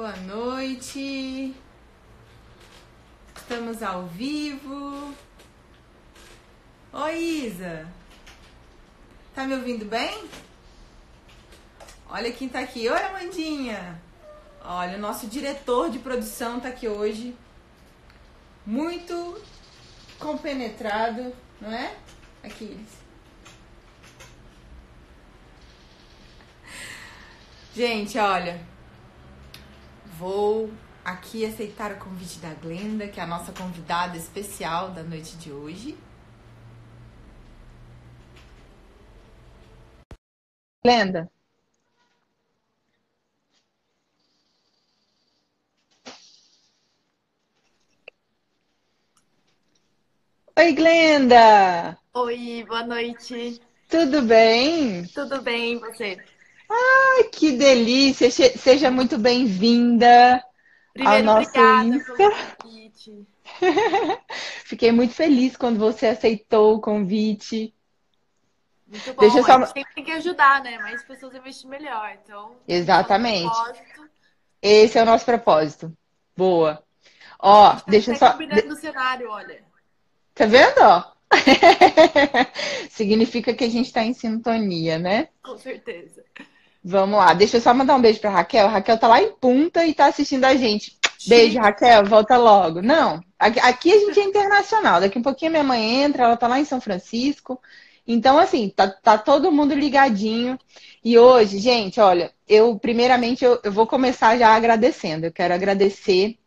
Boa noite. Estamos ao vivo. Oi, Isa. Tá me ouvindo bem? Olha quem tá aqui. Oi, Amandinha. Olha, o nosso diretor de produção tá aqui hoje. Muito compenetrado, não é? Aquiles. Gente, olha, vou aqui aceitar o convite da Glenda, que é a nossa convidada especial da noite de hoje. Glenda. Oi, Glenda! Oi, boa noite. Tudo bem? Tudo bem, você? Ai, que delícia! Seja muito bem-vinda ao nosso Insta. Fiquei muito feliz quando você aceitou o convite. Muito bom. Deixa eu só... A gente tem que ajudar, né? Mais pessoas investir melhor. Então, exatamente. Esse é o nosso propósito. Boa. Ó, deixa eu só. combinando o cenário, olha. Tá vendo? Ó? Significa que a gente está em sintonia, né? Com certeza. Vamos lá, deixa eu só mandar um beijo pra Raquel. A Raquel tá lá em Punta e tá assistindo a gente. Beijo, Raquel, volta logo. Não, aqui a gente é internacional. Daqui um pouquinho minha mãe entra, ela tá lá em São Francisco. Então, assim, tá, tá todo mundo ligadinho. E hoje, gente, olha, eu primeiramente eu, eu vou começar já agradecendo. Eu quero agradecer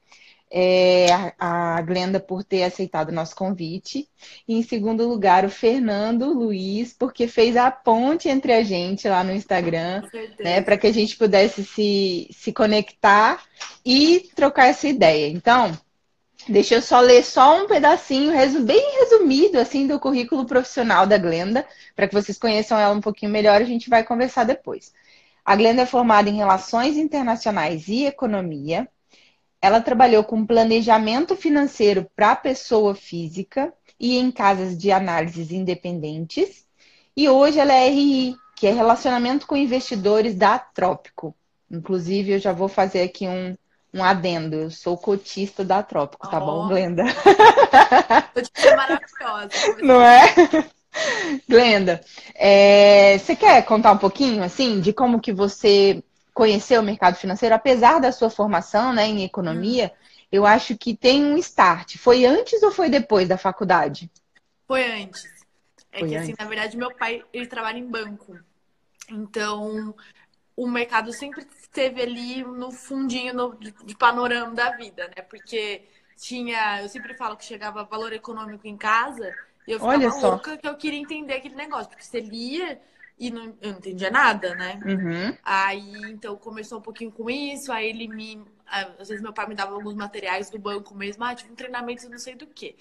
é, a Glenda por ter aceitado o nosso convite. E em segundo lugar, o Fernando Luiz, porque fez a ponte entre a gente lá no Instagram, né, para que a gente pudesse se, se conectar e trocar essa ideia. Então, deixa eu só ler só um pedacinho, bem resumido, assim, do currículo profissional da Glenda, para que vocês conheçam ela um pouquinho melhor, a gente vai conversar depois. A Glenda é formada em Relações Internacionais e Economia, ela trabalhou com planejamento financeiro para pessoa física e em casas de análises independentes. E hoje ela é RI, que é relacionamento com investidores da Trópico. Inclusive, eu já vou fazer aqui um, um adendo. Eu sou cotista da Trópico, tá oh. bom, Glenda? Cotista maravilhosa. Não é? Glenda, é, você quer contar um pouquinho, assim, de como que você conhecer o mercado financeiro, apesar da sua formação né, em economia, eu acho que tem um start. Foi antes ou foi depois da faculdade? Foi antes. É foi que, assim, antes. assim, na verdade, meu pai, ele trabalha em banco. Então, o mercado sempre esteve ali no fundinho no, de, panorama da vida, né? Porque tinha... Eu sempre falo que chegava valor econômico em casa e eu ficava Olha louca só. que eu queria entender aquele negócio. Porque você lia e não, eu não entendia nada, né? Uhum. Aí, então, começou um pouquinho com isso, aí ele me... Às vezes meu pai me dava alguns materiais do banco mesmo, ah, tipo, um treinamento não sei do que.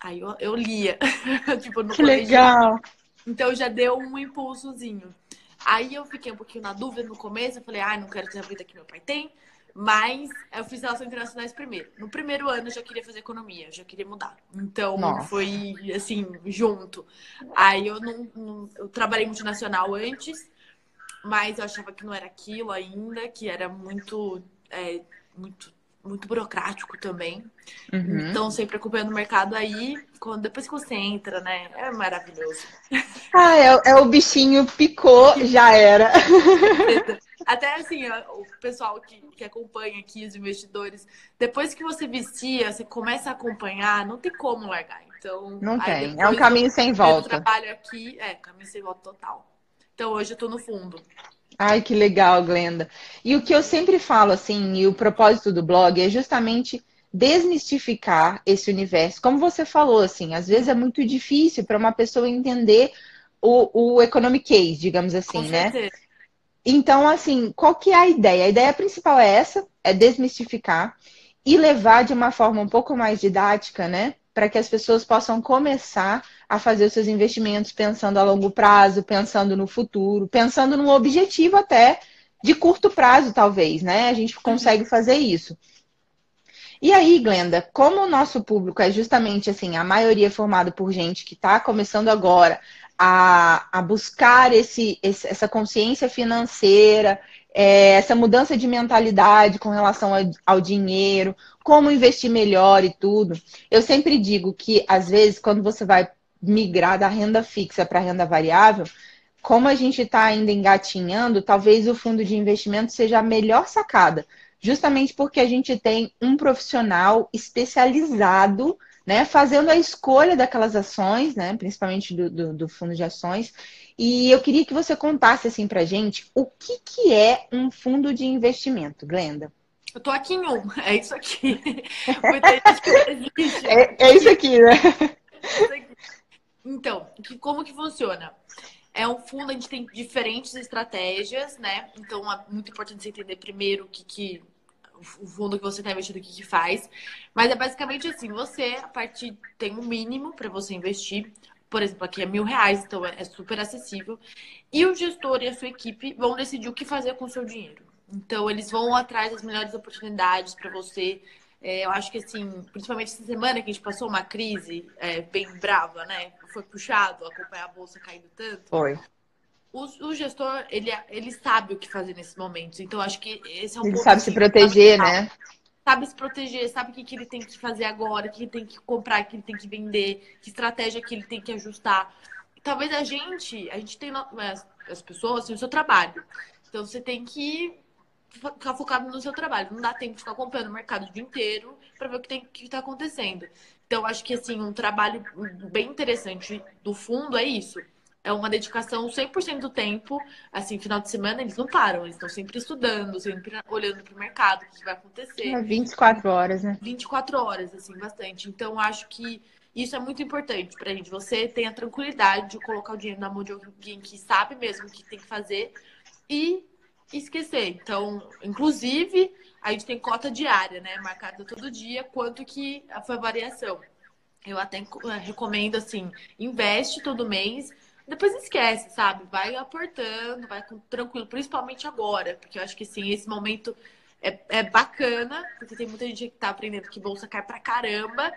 Aí eu, eu lia, tipo, no Que legal! Então já deu um impulsozinho. Aí eu fiquei um pouquinho na dúvida no começo, eu falei, ah, não quero ter a vida que meu pai tem. Mas eu fiz relações internacionais primeiro. No primeiro ano eu já queria fazer economia, eu já queria mudar. Então Nossa. foi assim, junto. Aí eu não, não, eu trabalhei multinacional antes, mas eu achava que não era aquilo ainda, que era muito, é, muito, muito burocrático também. Uhum. Então, sempre acompanhando o mercado aí, quando, depois que você entra, né? É maravilhoso. Ah, é, é o bichinho picou, já era. Até assim, o pessoal que, que acompanha aqui, os investidores, depois que você vestia, você começa a acompanhar, não tem como largar. Então, não tem. É um caminho sem volta. Eu trabalho aqui, é, caminho sem volta total. Então hoje eu tô no fundo. Ai, que legal, Glenda. E o que eu sempre falo, assim, e o propósito do blog é justamente desmistificar esse universo. Como você falou, assim, às vezes é muito difícil para uma pessoa entender o, o economic case, digamos assim, Com né? Certeza. Então, assim, qual que é a ideia? A ideia principal é essa, é desmistificar e levar de uma forma um pouco mais didática, né? Para que as pessoas possam começar a fazer os seus investimentos pensando a longo prazo, pensando no futuro, pensando no objetivo até de curto prazo, talvez, né? A gente consegue fazer isso. E aí, Glenda, como o nosso público é justamente assim, a maioria formado por gente que está começando agora, a, a buscar esse, esse, essa consciência financeira, é, essa mudança de mentalidade com relação ao, ao dinheiro, como investir melhor e tudo. Eu sempre digo que, às vezes, quando você vai migrar da renda fixa para a renda variável, como a gente está ainda engatinhando, talvez o fundo de investimento seja a melhor sacada, justamente porque a gente tem um profissional especializado né, fazendo a escolha daquelas ações, né, principalmente do, do, do, fundo de ações. E eu queria que você contasse assim para gente o que, que é um fundo de investimento, Glenda. Eu tô aqui em um, é isso aqui. é, é, isso aqui, né? Então, que, como que funciona? É um fundo, a gente tem diferentes estratégias, né? Então, é muito importante você entender primeiro o que, que o fundo que você está investindo, o que, que faz. Mas é basicamente assim, você, a partir, tem um mínimo para você investir. Por exemplo, aqui é mil reais, então é, é super acessível. E o gestor e a sua equipe vão decidir o que fazer com o seu dinheiro. Então, eles vão atrás das melhores oportunidades para você. É, eu acho que, assim, principalmente essa semana que a gente passou uma crise é, bem brava, né? Foi puxado acompanhar a bolsa caindo tanto. Foi o, o, gestor, ele, ele sabe o que fazer nesses momentos. Então, acho que esse é um Ele sabe se proteger, né? Sabe se proteger, sabe o que, que ele tem que fazer agora, o que ele tem que comprar, o que ele tem que vender, que estratégia que ele tem que ajustar. Talvez a gente, a gente tem as pessoas têm o seu trabalho. Então, você tem que ficar focado no seu trabalho. Não dá tempo de ficar acompanhando o mercado o dia inteiro para ver o que tem que está acontecendo. Então, acho que assim, um trabalho bem interessante do fundo é isso é uma dedicação 100% do tempo. Assim, final de semana eles não param, eles estão sempre estudando, sempre olhando para o mercado, o que vai acontecer. É 24 horas, né? 24 horas, assim, bastante. Então, acho que isso é muito importante para a gente. Você tem a tranquilidade de colocar o dinheiro na mão de alguém que sabe mesmo o que tem que fazer e esquecer. Então, inclusive, a gente tem cota diária, né? Marcada todo dia, quanto que foi a variação. Eu até recomendo, assim, investe todo mês depois esquece, sabe? Vai aportando, vai com, tranquilo, principalmente agora, porque eu acho que sim, esse momento é, é bacana, porque tem muita gente que tá aprendendo que bolsa cai pra caramba,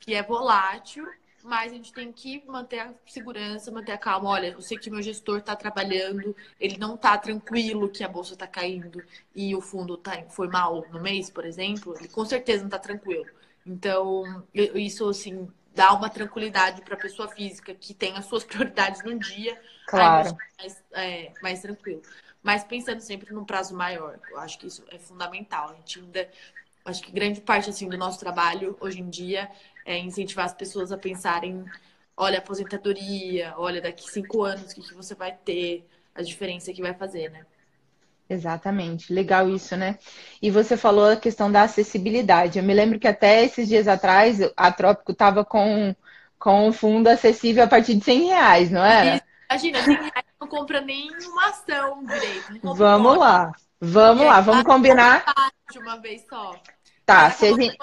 que é volátil, mas a gente tem que manter a segurança, manter a calma. Olha, eu sei que meu gestor está trabalhando, ele não está tranquilo que a bolsa está caindo e o fundo tá, foi mal no mês, por exemplo, ele com certeza não está tranquilo. Então, isso, assim, dá uma tranquilidade para a pessoa física que tem as suas prioridades no dia. Claro. Mais, é, mais tranquilo. Mas pensando sempre num prazo maior. Eu acho que isso é fundamental. A gente ainda. Acho que grande parte assim, do nosso trabalho hoje em dia é incentivar as pessoas a pensarem: olha, aposentadoria, olha, daqui cinco anos, o que, que você vai ter, a diferença que vai fazer, né? Exatamente, legal isso, né? E você falou a questão da acessibilidade. Eu me lembro que até esses dias atrás a Trópico estava com, com um fundo acessível a partir de 100 reais, não era? Imagina, 100 reais não compra nenhuma ação direito. Vamos lá, vamos lá, vamos combinar. De uma vez só. Tá, se a gente...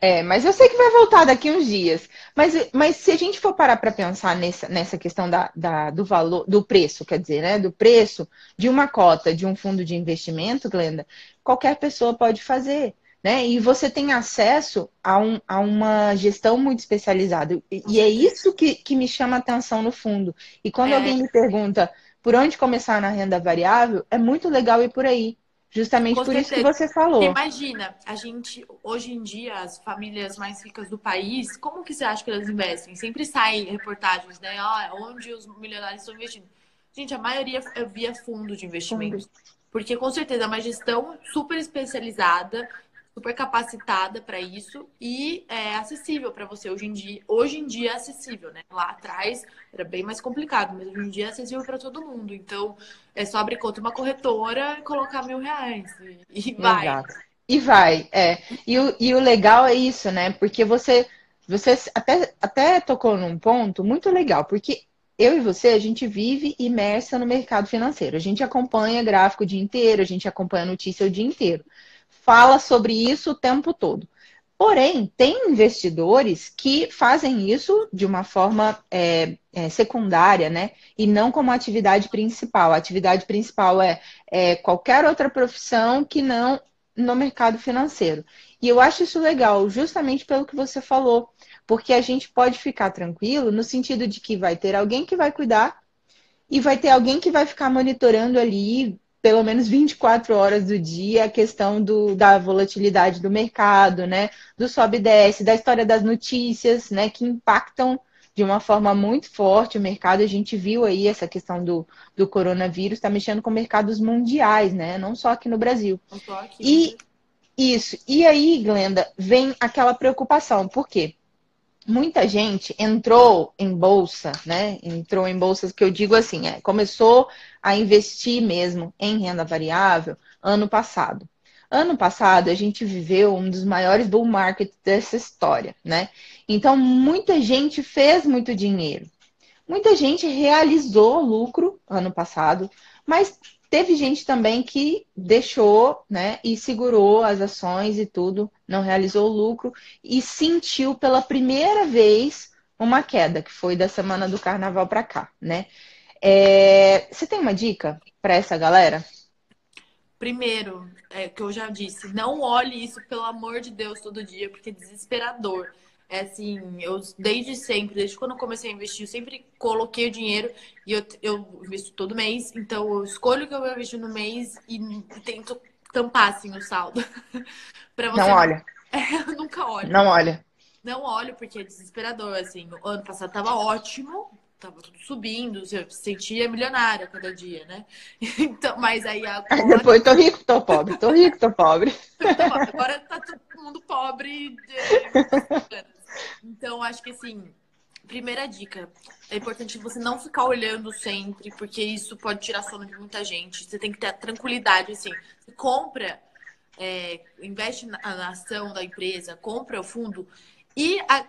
É, mas eu sei que vai voltar daqui uns dias. Mas, mas se a gente for parar para pensar nessa, nessa questão da, da, do valor, do preço, quer dizer, né? Do preço de uma cota de um fundo de investimento, Glenda, qualquer pessoa pode fazer. Né? E você tem acesso a, um, a uma gestão muito especializada. E, e é isso que, que me chama a atenção no fundo. E quando é. alguém me pergunta por onde começar na renda variável, é muito legal ir por aí. Justamente Com por certeza. isso que você falou. Imagina, a gente, hoje em dia, as famílias mais ricas do país, como que você acha que elas investem? Sempre saem reportagens, né? Ah, onde os milionários estão investindo. Gente, a maioria é via fundo de investimento. Porque com certeza é uma gestão super especializada, super capacitada para isso e é acessível para você hoje em dia. Hoje em dia é acessível, né? Lá atrás era bem mais complicado, mas hoje em dia é acessível para todo mundo. Então é só abrir conta uma corretora e colocar mil reais e, vai. Exato. E vai, é. E o, e o legal é isso, né? Porque você, você até, até tocou num ponto muito legal, porque eu e você, a gente vive imersa no mercado financeiro. A gente acompanha gráfico o dia inteiro, a gente acompanha notícia o dia inteiro fala sobre isso o tempo todo. Porém, tem investidores que fazem isso de uma forma é, é, secundária, né? E não como atividade principal. A atividade principal é, é qualquer outra profissão que não no mercado financeiro. E eu acho isso legal, justamente pelo que você falou, porque a gente pode ficar tranquilo no sentido de que vai ter alguém que vai cuidar e vai ter alguém que vai ficar monitorando ali pelo menos 24 horas do dia a questão do, da volatilidade do mercado, né? Do sobe e desce, da história das notícias, né? Que impactam de uma forma muito forte o mercado. A gente viu aí essa questão do, do coronavírus, está mexendo com mercados mundiais, né? Não só aqui no Brasil. Aqui, e isso. E aí, Glenda, vem aquela preocupação. Por quê? Muita gente entrou em bolsa, né? Entrou em bolsas que eu digo assim, é, começou a investir mesmo em renda variável ano passado. Ano passado a gente viveu um dos maiores bull markets dessa história, né? Então muita gente fez muito dinheiro. Muita gente realizou lucro ano passado, mas Teve gente também que deixou, né, e segurou as ações e tudo, não realizou o lucro e sentiu pela primeira vez uma queda, que foi da semana do carnaval para cá, né? É... Você tem uma dica para essa galera? Primeiro, é que eu já disse, não olhe isso, pelo amor de Deus, todo dia, porque é desesperador. É assim, eu desde sempre, desde quando eu comecei a investir, eu sempre coloquei o dinheiro e eu, eu investo todo mês. Então eu escolho o que eu vou investir no mês e, tento tampar assim o saldo. para você. Não olha. É, eu nunca olho. Não olha. Não olho porque é desesperador, assim. O ano passado tava ótimo, tava tudo subindo, você se sentia milionária cada dia, né? Então, mas aí agora... Depois tô rico, tô pobre, tô rico, tô pobre. agora tá todo mundo pobre. Então, acho que assim, primeira dica, é importante você não ficar olhando sempre, porque isso pode tirar sono de muita gente. Você tem que ter tranquilidade, assim. Compra, é, investe na, na, ação da empresa, compra o fundo e a,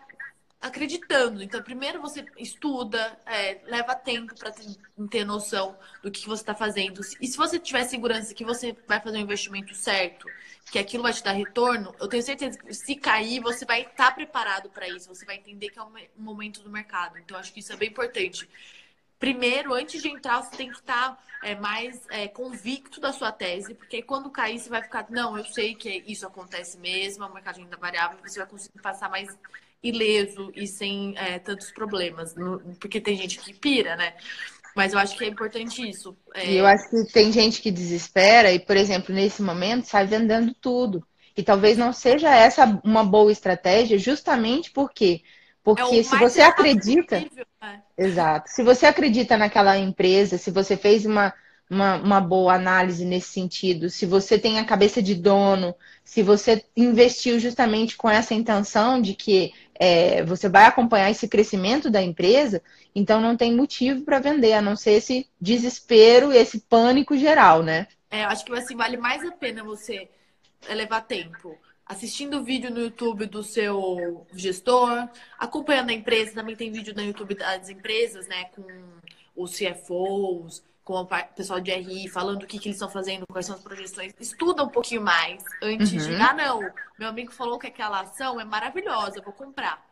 acreditando. Então, primeiro você estuda, é, leva tempo para ter, ter, noção do que, você está fazendo. E se você tiver segurança que você vai fazer o investimento certo, que aquilo vai te dar retorno, eu tenho certeza que se cair, você vai estar preparado para isso. Você vai entender que é um momento do mercado. Então, acho que isso é bem importante. Primeiro, antes de entrar, você tem que estar tá, é, mais é, convicto da sua tese, porque quando cair, você vai ficar, não, eu sei que isso acontece mesmo, é um mercado de renda variável, você vai conseguir passar mais ileso e sem é, tantos problemas, porque tem gente que pira, né? Mas eu acho que é importante isso. É... E eu acho que tem gente que desespera e, por exemplo, nesse momento sai vendendo tudo. E talvez não seja essa uma boa estratégia, justamente porque porque é se você acredita, possível, né? exato, se você acredita naquela empresa, se você fez uma uma, uma boa análise nesse sentido, se você tem a cabeça de dono, se você investiu justamente com essa intenção de que é, você vai acompanhar esse crescimento da empresa, então não tem motivo para vender, a não ser esse desespero, esse pânico geral, né? É, eu acho que assim, vale mais a pena você levar tempo assistindo o vídeo no YouTube do seu gestor, acompanhando a empresa, também tem vídeo no YouTube das empresas, né, com os CFOs, com o pessoal de RI, falando o que, que eles estão fazendo, quais são as projeções. Estuda um pouquinho mais antes uhum. de, ah, não, meu amigo falou que aquela ação é maravilhosa, vou comprar.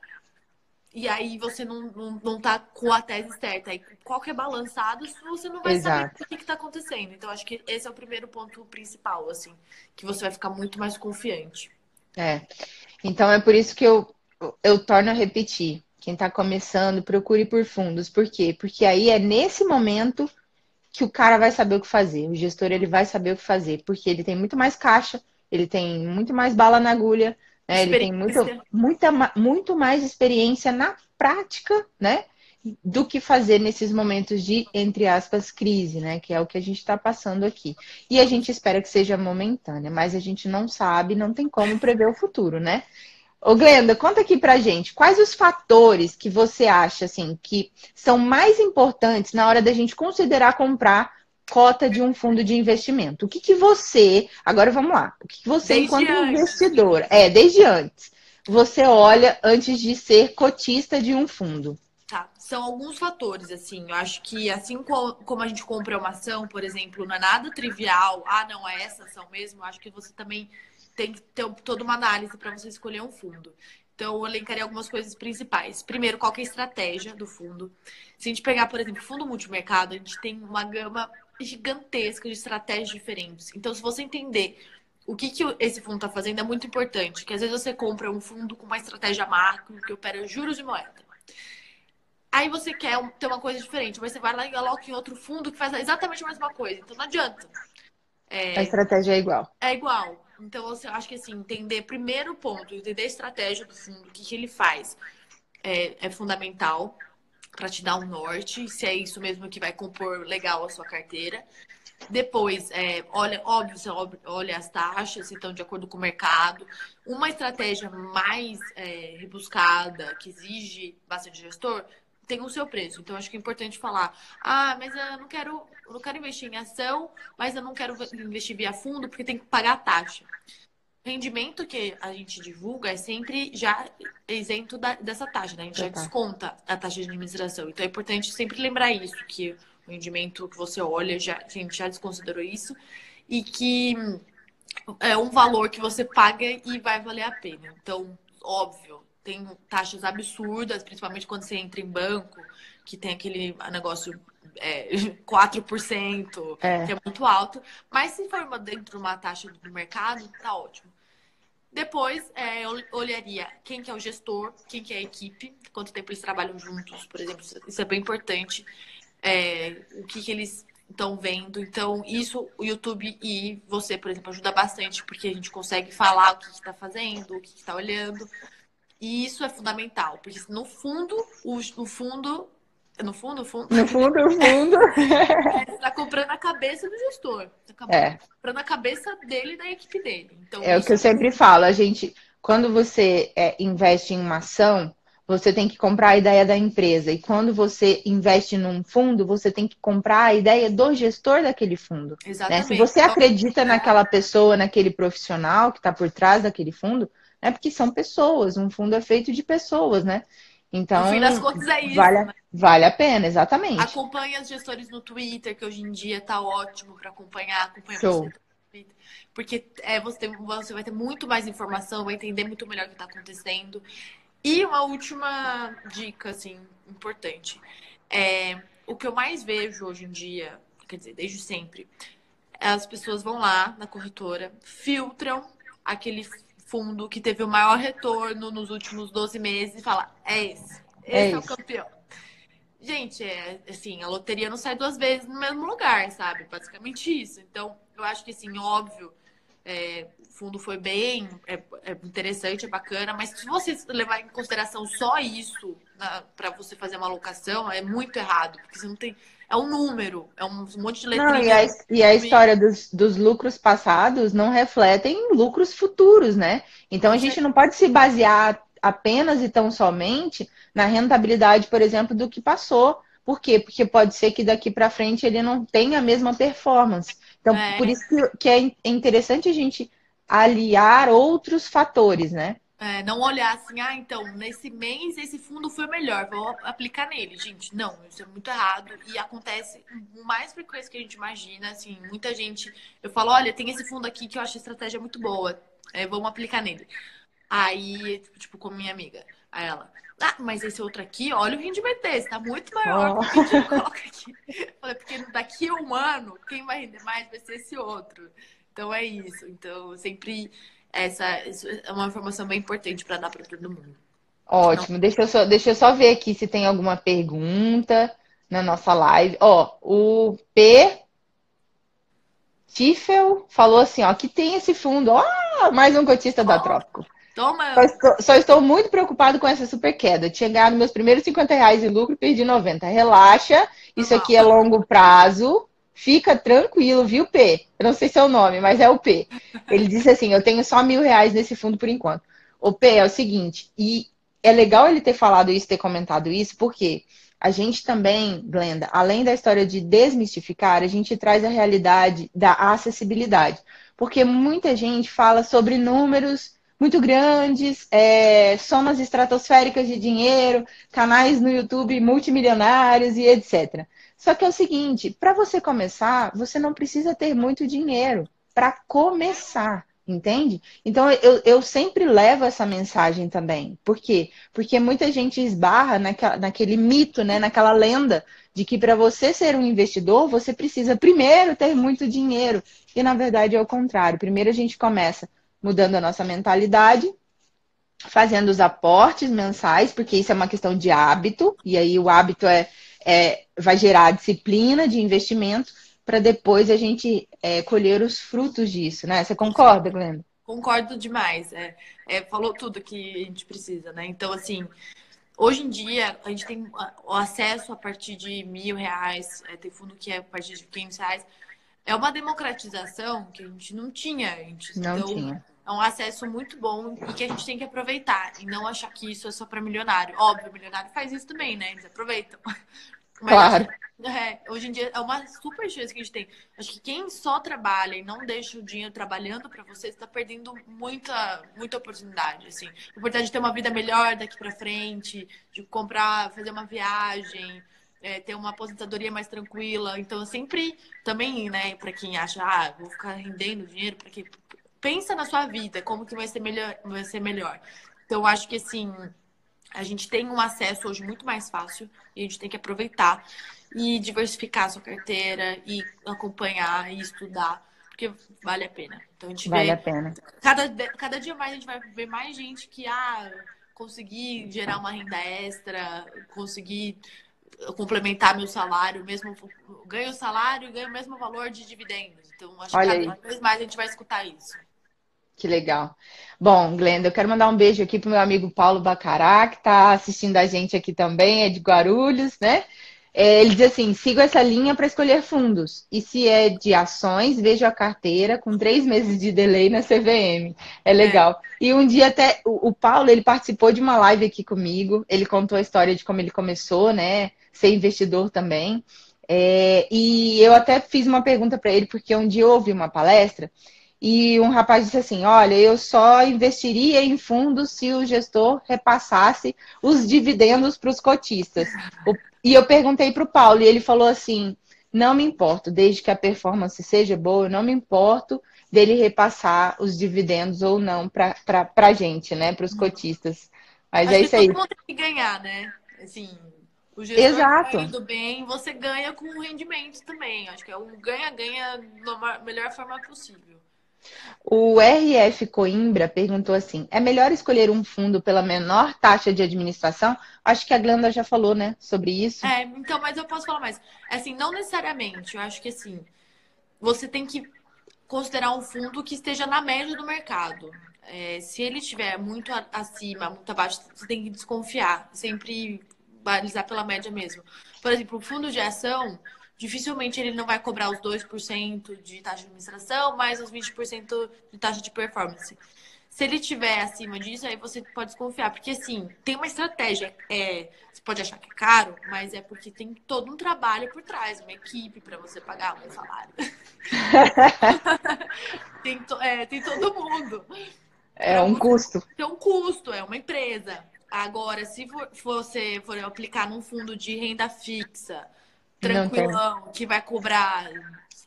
E aí você não, não, não tá com a tese certa. Aí qualquer balançado, você não vai Exato. saber o que, está acontecendo. Então, acho que esse é o primeiro ponto principal, assim, que você vai ficar muito mais confiante. É. Então é por isso que eu, eu torno a repetir. Quem está começando, procure por fundos. Por quê? Porque aí é nesse momento que o cara vai saber o que fazer. O gestor ele vai saber o que fazer, porque ele tem muito mais caixa, ele tem muito mais bala na agulha, né? ele tem muito, muita, muito mais experiência na prática, né? Do que fazer nesses momentos de, entre aspas, crise, né? Que é o que a gente está passando aqui. E a gente espera que seja momentânea, mas a gente não sabe, não tem como prever o futuro, né? Ô, Glenda, conta aqui pra gente, quais os fatores que você acha, assim, que são mais importantes na hora da gente considerar comprar cota de um fundo de investimento? O que, que você, agora vamos lá, o que, que você, desde enquanto antes. investidor, é, desde antes, você olha antes de ser cotista de um fundo? Tá, são alguns fatores, assim. Eu acho que assim como a gente compra uma ação, por exemplo, não é nada trivial, ah, não, é essa ação mesmo, eu acho que você também tem que ter toda uma análise para você escolher um fundo. Então, eu elencaria algumas coisas principais. Primeiro, qual é a estratégia do fundo? Se a gente pegar, por exemplo, fundo multimercado, a gente tem uma gama gigantesca de estratégias diferentes. Então, se você entender o que, que esse fundo está fazendo, é muito importante. Que às vezes você compra um fundo com uma estratégia macro, que opera juros de moeda. Aí você quer ter uma coisa diferente, mas você vai lá e aloca em outro fundo que faz exatamente a mesma coisa. Então, não adianta. É, a estratégia é igual. É igual. Então, eu acho que assim, entender primeiro ponto, entender a estratégia do fundo, o que, que ele faz, é, é fundamental para te dar um norte, se é isso mesmo que vai compor legal a sua carteira. Depois, é, olha, óbvio, você olha as taxas, se estão de acordo com o mercado. Uma estratégia mais é, rebuscada, que exige bastante gestor, tem o seu preço. Então, acho que é importante falar: ah, mas eu não quero, eu não quero investir em ação, mas eu não quero investir via fundo porque tem que pagar a taxa. O rendimento que a gente divulga é sempre já isento da, dessa taxa, né? A gente já desconta a taxa de administração. Então, é importante sempre lembrar isso, que o rendimento que você olha, já, a gente já desconsiderou isso, e que é um valor que você paga e vai valer a pena. Então, óbvio, tem taxas absurdas, principalmente quando você entra em banco, que tem aquele negócio é, 4%, é. que é muito alto. Mas se for dentro de uma taxa do mercado, tá ótimo. Depois, é, eu olharia quem que é o gestor, quem que é a equipe, quanto tempo eles trabalham juntos, por exemplo. Isso é bem importante. É, o que, que eles estão vendo. Então, isso o YouTube e você, por exemplo, ajuda bastante, porque a gente consegue falar o que está fazendo, o que está olhando. E isso é fundamental, porque no fundo, o, no fundo, no fundo, fundo. No fundo, no fundo. é, você está comprando a cabeça do gestor. Você tá é. comprando a cabeça dele e da equipe dele. Então, é o que eu sempre falo, a gente, quando você é, investe em uma ação, você tem que comprar a ideia da empresa. E quando você investe num fundo, você tem que comprar a ideia do gestor daquele fundo. Exatamente. Né? Se você então, acredita naquela pessoa, naquele profissional que está por trás daquele fundo, né? Porque são pessoas, um fundo é feito de pessoas, né? Então, no fim das contas é isso. Vale, né? vale a pena, exatamente. Acompanhe os gestores no Twitter, que hoje em dia tá ótimo para acompanhar, acompanhar Show. Porque é, você, tem, você vai ter muito mais informação, vai entender muito melhor o que está acontecendo. E uma última dica, assim, importante. É, o que eu mais vejo hoje em dia, quer dizer, desde sempre, as pessoas vão lá na corretora, filtram aquele fundo que teve o maior retorno nos últimos 12 meses e fala: é esse, esse é, é o campeão. Gente, é assim, a loteria não sai duas vezes no mesmo lugar, sabe? Basicamente isso. Então, eu acho que assim, óbvio, é, o fundo foi bem, é, é, interessante, é bacana, mas se você levar em consideração só isso para você fazer uma alocação, é muito errado, porque você não tem é um número, é um monte de letrinhas. Não, e, a, e a história dos, dos, lucros passados não refletem lucros futuros, né? Então a gente não pode se basear apenas e tão somente na rentabilidade, por exemplo, do que passou. Por quê? Porque pode ser que daqui para frente ele não tenha a mesma performance. Então, é. por isso que é interessante a gente aliar outros fatores, né? É, não olhar assim, ah, então, nesse mês esse fundo foi melhor, vou aplicar nele. Gente, não, isso é muito errado. E acontece mais frequência que a gente imagina, assim, muita gente. Eu falo, olha, tem esse fundo aqui que eu acho a estratégia muito boa. É, vamos aplicar nele. Aí, tipo, com minha amiga, aí ela, ah, mas esse outro aqui, olha o rendimento desse, tá muito maior. Oh. Que coloca aqui. Falei, porque daqui a um ano, quem vai render mais vai ser esse outro. Então é isso. Então, sempre essa é uma informação bem importante para dar para todo mundo. Ótimo. Deixa eu, só, deixa eu só ver aqui se tem alguma pergunta na nossa live. Ó, o P. Tiffel falou assim, ó, que tem esse fundo. Ó, mais um cotista oh, da Trópico. Toma. Só estou, só estou, muito preocupado com essa super queda. Tinha ganhado meus primeiros 50 reais em lucro e perdi 90. Relaxa, isso aqui é longo prazo. Fica tranquilo, viu, P? Eu não sei seu é nome, mas é o P. Ele disse assim: eu tenho só mil reais nesse fundo por enquanto. O P é o seguinte, e é legal ele ter falado isso, ter comentado isso, porque a gente também, Glenda, além da história de desmistificar, a gente traz a realidade da acessibilidade. Porque muita gente fala sobre números muito grandes, é, somas estratosféricas de dinheiro, canais no YouTube multimilionários e etc. Só que é o seguinte, para você começar, você não precisa ter muito dinheiro para começar, entende? Então eu, eu sempre levo essa mensagem também. Por quê? Porque muita gente esbarra naquela, naquele mito, né, naquela lenda de que para você ser um investidor, você precisa primeiro ter muito dinheiro. E na verdade é o contrário. Primeiro a gente começa mudando a nossa mentalidade, fazendo os aportes mensais, porque isso é uma questão de hábito, e aí o hábito é é, vai gerar disciplina de investimento. para depois a gente é, colher os frutos disso, né? Você concorda, Glenda? Concordo demais. É, é, falou tudo que a gente precisa, né? Então, assim, hoje em dia a gente tem o acesso a partir de mil reais, é, tem fundo que é a partir de 500 reais. É uma democratização que a gente não tinha antes. Não então, tinha. É um acesso muito bom e que a gente tem que aproveitar e não achar que isso é só para milionário. Óbvio, o milionário faz isso também, né? Eles aproveitam. Mas, claro. É, hoje em dia é uma super chance que a gente tem. Acho que quem só trabalha e não deixa o dinheiro trabalhando para você está perdendo muita, muita oportunidade. Assim, a oportunidade de ter uma vida melhor daqui para frente, de comprar, fazer uma viagem, é, ter uma aposentadoria mais tranquila. Então, sempre também, né, para quem acha, ah, vou ficar rendendo dinheiro, para que pensa na sua vida, como que vai ser melhor, vai ser melhor. Então, acho que assim a gente tem um acesso hoje muito mais fácil e a gente tem que aproveitar e diversificar a sua carteira e acompanhar e estudar, porque vale a pena. Então a gente vale vê, a pena. Cada, cada dia mais a gente vai ver mais gente que ah, conseguir gerar uma renda extra, conseguir complementar meu salário, mesmo ganho salário e ganho o mesmo valor de dividendos. Então acho Olha que cada aí. vez mais a gente vai escutar isso. Que legal. Bom, Glenda, eu quero mandar um beijo aqui pro meu amigo Paulo Bacará, que está assistindo a gente aqui também, é de Guarulhos, né? É, ele diz assim: sigo essa linha para escolher fundos. E se é de ações, vejo a carteira com três meses de delay na CVM. É legal. É. E um dia até o, o, Paulo ele participou de uma live aqui comigo. Ele contou a história de como ele começou, né? Ser investidor também. É, e eu até fiz uma pergunta para ele, porque um dia eu ouvi uma palestra e um rapaz disse assim: Olha, eu só investiria em fundos se o gestor repassasse os dividendos para os cotistas. E eu perguntei para o Paulo, e ele falou assim: Não me importo, desde que a performance seja boa, eu não me importo dele repassar os dividendos ou não para a gente, né, para os cotistas. Mas Acho é isso aí. Todo mundo tem que ganhar, né? Assim, o gestor Exato. indo bem, você ganha com o rendimento também. Acho que é um ganha-ganha da melhor forma possível. O RF Coimbra perguntou assim: é melhor escolher um fundo pela menor taxa de administração? Acho que a Glenda já falou, né, sobre isso. É, então, mas eu posso falar mais. Assim, não necessariamente. Eu acho que assim, você tem que considerar um fundo que esteja na média do mercado. É, se ele estiver muito acima, muito abaixo, você tem que desconfiar. Sempre balizar pela média mesmo. Por exemplo, o fundo de ação, dificilmente ele não vai cobrar os 2% de taxa de administração, mais os 20% de taxa de performance. Se ele tiver acima disso, aí você pode desconfiar. Porque, assim, tem uma estratégia. É, você pode achar que é caro, mas é porque tem todo um trabalho por trás, uma equipe para você pagar o salário. tem, to, é, tem todo mundo. É um custo. Tem um custo, é uma empresa. Agora, se for, você for aplicar num fundo de renda fixa, tranquilão, que vai cobrar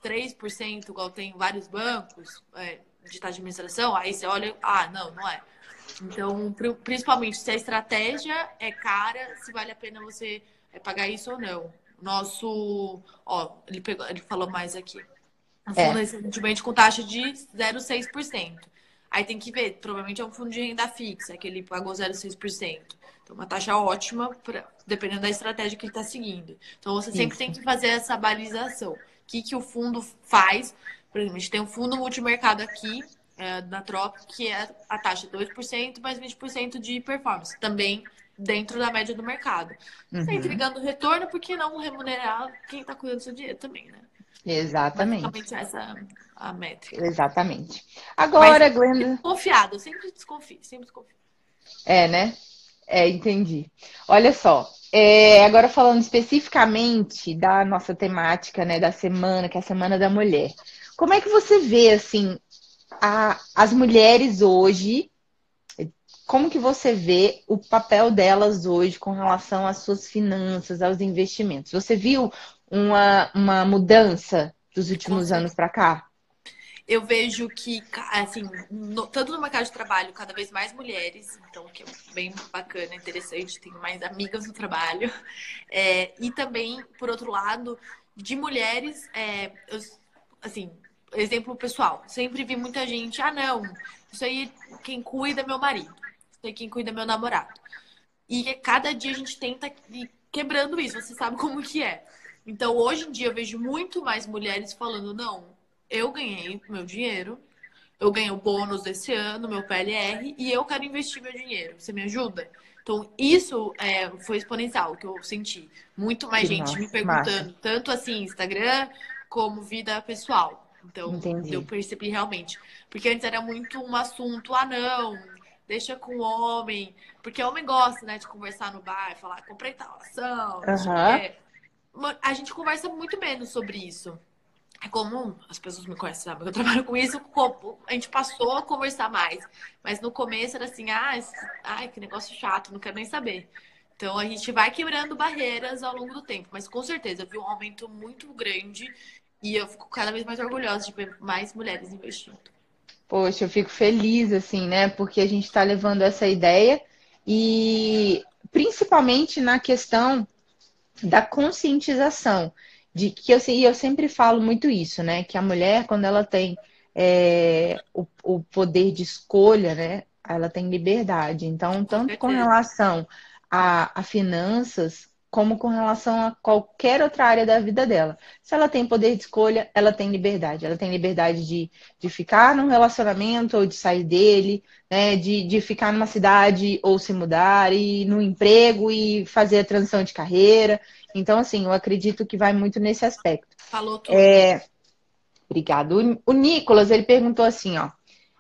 3%, igual tem vários bancos é, de taxa de administração, aí você olha, ah, não, não é. Então, principalmente se a estratégia é cara, se vale a pena você é, pagar isso ou não. Nosso, ó, ele, pegou, ele falou mais aqui. Um fundo é. recentemente com taxa de 0,6%. Aí tem que ver, provavelmente é um fundo de renda fixa, que ele pagou 0,6%. Então, uma taxa ótima, pra, dependendo da estratégia que ele está seguindo. Então, você sempre Isso. tem que fazer essa balização. O que, que o fundo faz? Por exemplo, a gente tem um fundo multimercado aqui, é, na Trop, que é a taxa 2% mais 20% de performance. Também dentro da média do mercado. Uhum. Tá entregando retorno, por que não remunerar quem está cuidando do seu dinheiro também, né? Exatamente. Basicamente essa a métrica. Exatamente. Agora, Mas, Glenda. Desconfiado, eu sempre desconfio, sempre desconfio. É, né? É, entendi. Olha só, é, agora falando especificamente da nossa temática, né, da semana, que é a Semana da Mulher. Como é que você vê, assim, a, as mulheres hoje, como que você vê o papel delas hoje com relação às suas finanças, aos investimentos? Você viu uma, uma mudança dos últimos anos para cá? eu vejo que, assim, no, tanto no mercado de trabalho, cada vez mais mulheres, então, que é bem bacana, interessante, tenho mais amigas no trabalho. É, e também, por outro lado, de mulheres, é, eu, assim, exemplo pessoal, sempre vi muita gente, ah, não, isso aí quem cuida é meu marido, isso aí quem cuida é meu namorado. E cada dia a gente tenta ir quebrando isso, você sabe como que é. Então, hoje em dia, eu vejo muito mais mulheres falando: não, eu ganhei meu dinheiro, eu ganhei o bônus desse ano, meu PLR, e eu quero investir meu dinheiro. Você me ajuda? Então, isso é, foi exponencial que eu senti. Muito mais que gente nossa, me perguntando, massa. tanto assim, Instagram, como vida pessoal. Então, Entendi. eu percebi realmente. Porque antes era muito um assunto, ah, não, deixa com o homem. Porque o homem gosta, né, de conversar no bar, falar, comprei tal ação. Uhum. A gente conversa muito menos sobre isso. É comum, as pessoas me conhecem, sabe? Eu trabalho com isso, a gente passou a conversar mais. Mas no começo era assim, ah, ai, que negócio chato, não quero nem saber. Então a gente vai quebrando barreiras ao longo do tempo. Mas com certeza, eu vi um aumento muito grande e eu fico cada vez mais orgulhosa de ver mais mulheres investindo. Poxa, eu fico feliz, assim, né? Porque a gente está levando essa ideia e principalmente na questão da conscientização de que eu, eu sempre falo muito isso, né? Que a mulher, quando ela tem é, o, o poder de escolha, né? Ela tem liberdade. Então, tanto com relação a, a finanças, como com relação a qualquer outra área da vida dela. Se ela tem poder de escolha, ela tem liberdade. Ela tem liberdade de, de ficar num relacionamento ou de sair dele, né? de, de ficar numa cidade ou se mudar, e no emprego e fazer a transição de carreira. Então, assim, eu acredito que vai muito nesse aspecto. Falou tudo. É... Obrigado. O Nicolas, ele perguntou assim, ó.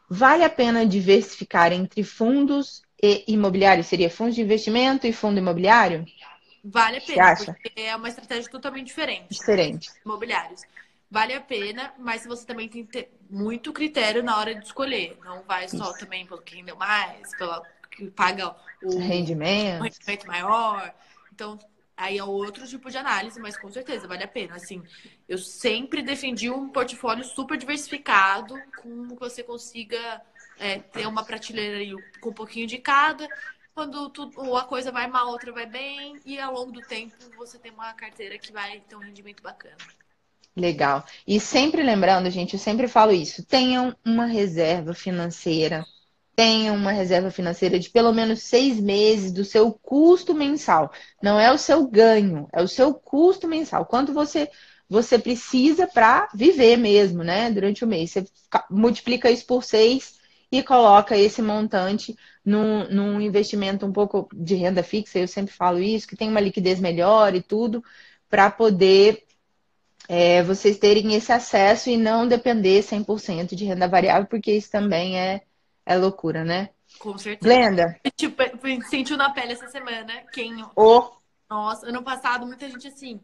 Vale a pena diversificar entre fundos e imobiliários? Seria fundos de investimento e fundo imobiliário? Vale a pena, porque é uma estratégia totalmente diferente. Diferente. Imobiliários. Vale a pena, mas você também tem que ter muito critério na hora de escolher. Não vai só Isso. também pelo que rendeu mais, pelo que paga o rendimento. o rendimento maior. Então, Aí é outro tipo de análise, mas com certeza vale a pena. Assim, eu sempre defendi um portfólio super diversificado, com que você consiga é, ter uma prateleira aí com um pouquinho de cada. Quando tudo, a coisa vai mal, a outra vai bem, e ao longo do tempo você tem uma carteira que vai ter um rendimento bacana. Legal. E sempre lembrando, gente, eu sempre falo isso: tenham uma reserva financeira tenha uma reserva financeira de pelo menos seis meses do seu custo mensal. Não é o seu ganho, é o seu custo mensal. Quanto você você precisa para viver mesmo, né? Durante o mês. Você multiplica isso por seis e coloca esse montante num, num investimento um pouco de renda fixa. Eu sempre falo isso, que tem uma liquidez melhor e tudo, para poder é, vocês terem esse acesso e não depender 100% de renda variável, porque isso também é é loucura, né? Com certeza. Glenda. Tipo, sentiu na pele essa semana. Quem. Oh. Nossa, ano passado, muita gente assim.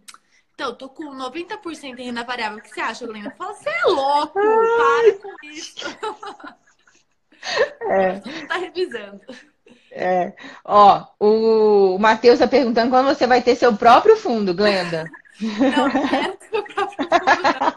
Então, eu tô com 90% em renda variável. O que você acha, Glenda? Fala, você é louco! Para com isso! É. tá revisando. É. Ó, o Matheus tá perguntando quando você vai ter seu próprio fundo, Glenda. Não, não quero meu próprio fundo, não.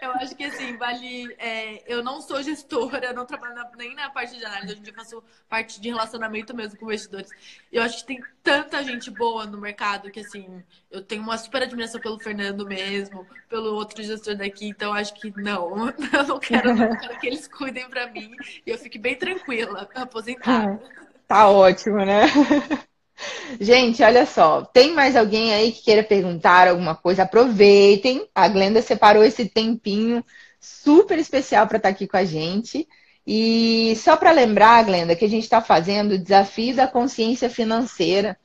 Eu acho que assim, vale. É, eu não sou gestora, não trabalho na, nem na parte de análise, hoje em dia faço parte de relacionamento mesmo com investidores. Eu acho que tem tanta gente boa no mercado que assim, eu tenho uma super admiração pelo Fernando mesmo, pelo outro gestor daqui, então acho que não, eu não quero, não quero que eles cuidem pra mim e eu fique bem tranquila, aposentada. Tá ótimo, né? Gente, olha só, tem mais alguém aí que queira perguntar alguma coisa? Aproveitem, a Glenda separou esse tempinho super especial para estar tá aqui com a gente. E só para lembrar, Glenda, que a gente está fazendo o desafio da consciência financeira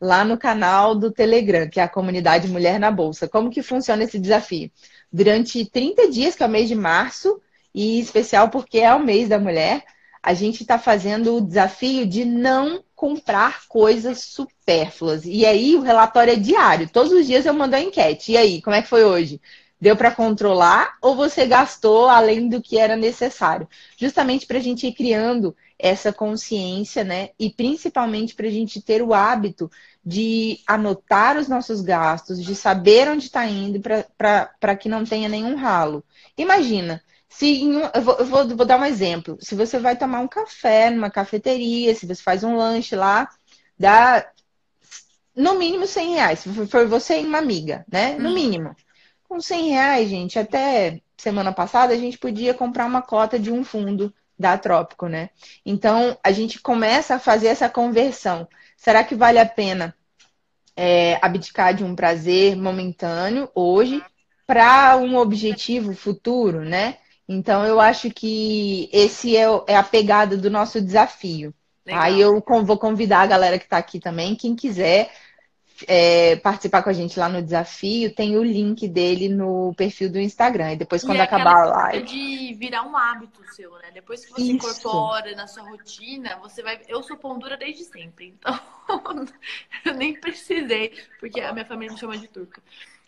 lá no canal do Telegram, que é a comunidade Mulher na Bolsa. Como que funciona esse desafio? Durante 30 dias, que é o mês de março, e especial porque é o mês da mulher, a gente está fazendo o desafio de não comprar coisas supérfluas. E aí o relatório é diário. Todos os dias eu mando a enquete. E aí, como é que foi hoje? Deu para controlar ou você gastou além do que era necessário? Justamente para a gente ir criando essa consciência, né? E principalmente para a gente ter o hábito de anotar os nossos gastos, de saber onde está indo para que não tenha nenhum ralo. Imagina, se eu, vou, eu vou, vou, dar um exemplo. Se você vai tomar um café numa cafeteria, se você faz um lanche lá, dá no mínimo 100 reais. Se for você e uma amiga, né? No hum. mínimo. Com 100 reais, gente, até semana passada a gente podia comprar uma cota de um fundo da Trópico, né? Então a gente começa a fazer essa conversão. Será que vale a pena é, abdicar de um prazer momentâneo hoje para um objetivo futuro, né? Então eu acho que esse é, é a pegada do nosso desafio. Legal. Aí eu vou convidar a galera que está aqui também, quem quiser é, participar com a gente lá no desafio, tem o link dele no perfil do Instagram. E depois, quando e é acabar a live. de virar um hábito seu, né? Depois que você Isso. incorpora na sua rotina, você vai. Eu sou pão dura desde sempre, então eu nem precisei, porque a minha família me chama de turca.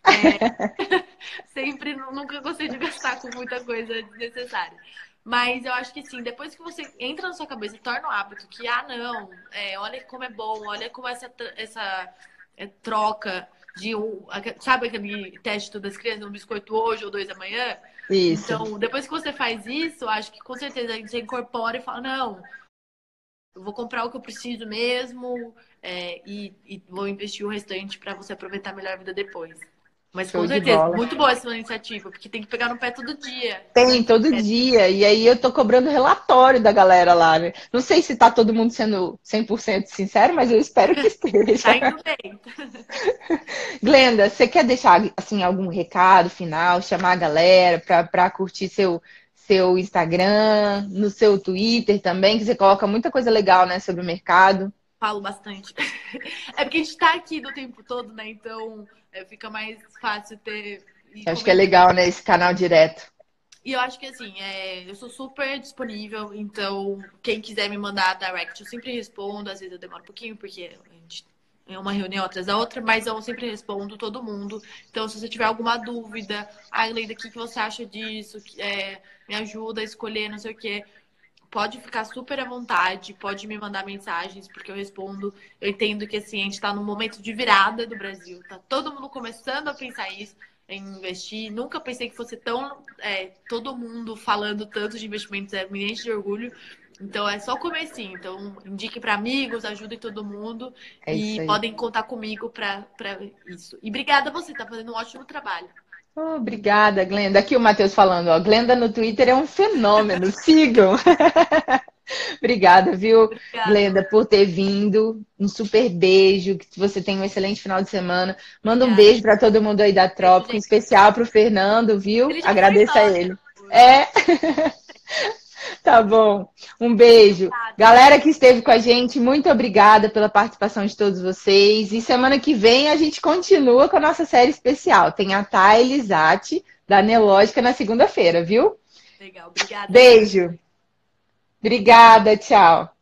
É... sempre, nunca gostei de gastar com muita coisa desnecessária. Mas eu acho que sim, depois que você entra na sua cabeça e torna o hábito que, ah, não, é, olha como é bom, olha como essa, essa é, troca de um. Sabe aquele teste das crianças, um biscoito hoje ou dois amanhã? Isso. Então, depois que você faz isso, acho que com certeza a gente incorpora e fala, não, eu vou comprar o que eu preciso mesmo é, e, e vou investir o restante para você aproveitar melhor a vida depois. Mas Show com certeza, muito boa essa iniciativa, porque tem que pegar no pé todo dia. Tem, todo é. dia. E aí eu tô cobrando relatório da galera lá, né? Não sei se tá todo mundo sendo 100% sincero, mas eu espero que esteja. tá indo bem. Glenda, você quer deixar assim algum recado final, chamar a galera para curtir seu seu Instagram, no seu Twitter também, que você coloca muita coisa legal, né, sobre o mercado. Falo bastante. É porque a gente tá aqui do tempo todo, né? Então é, fica mais fácil ter. Acho que é legal, né? Esse canal direto. E eu acho que assim, é, eu sou super disponível, então quem quiser me mandar direct, eu sempre respondo, às vezes eu demoro um pouquinho, porque a gente é uma reunião atrás da outra, mas eu sempre respondo todo mundo. Então, se você tiver alguma dúvida, ah, Leida, o que, que você acha disso? É, me ajuda a escolher, não sei o quê pode ficar super à vontade, pode me mandar mensagens, porque eu respondo. Eu entendo que assim, a gente está num momento de virada do Brasil. Tá todo mundo começando a pensar isso, em investir. Nunca pensei que fosse tão. É, todo mundo falando tanto de investimentos, é me enche de orgulho. Então é só o comecinho. Então, indique para amigos, ajudem todo mundo. É e podem contar comigo para isso. E obrigada a você, tá fazendo um ótimo trabalho. Oh, obrigada, Glenda. Aqui o Matheus falando, ó. Glenda no Twitter é um fenômeno. Sigam. obrigada, viu, obrigada. Glenda, por ter vindo. Um super beijo. Que você tenha um excelente final de semana. Manda obrigada. um beijo para todo mundo aí da Trópico, em especial para o Fernando, viu? Agradeça a ele. É. Tá bom. Um beijo. Galera que esteve com a gente, muito obrigada pela participação de todos vocês. E semana que vem a gente continua com a nossa série especial. Tem a Thay Elisati, da Nelógica, na segunda-feira, viu? Legal, obrigada. Beijo. Obrigada, tchau.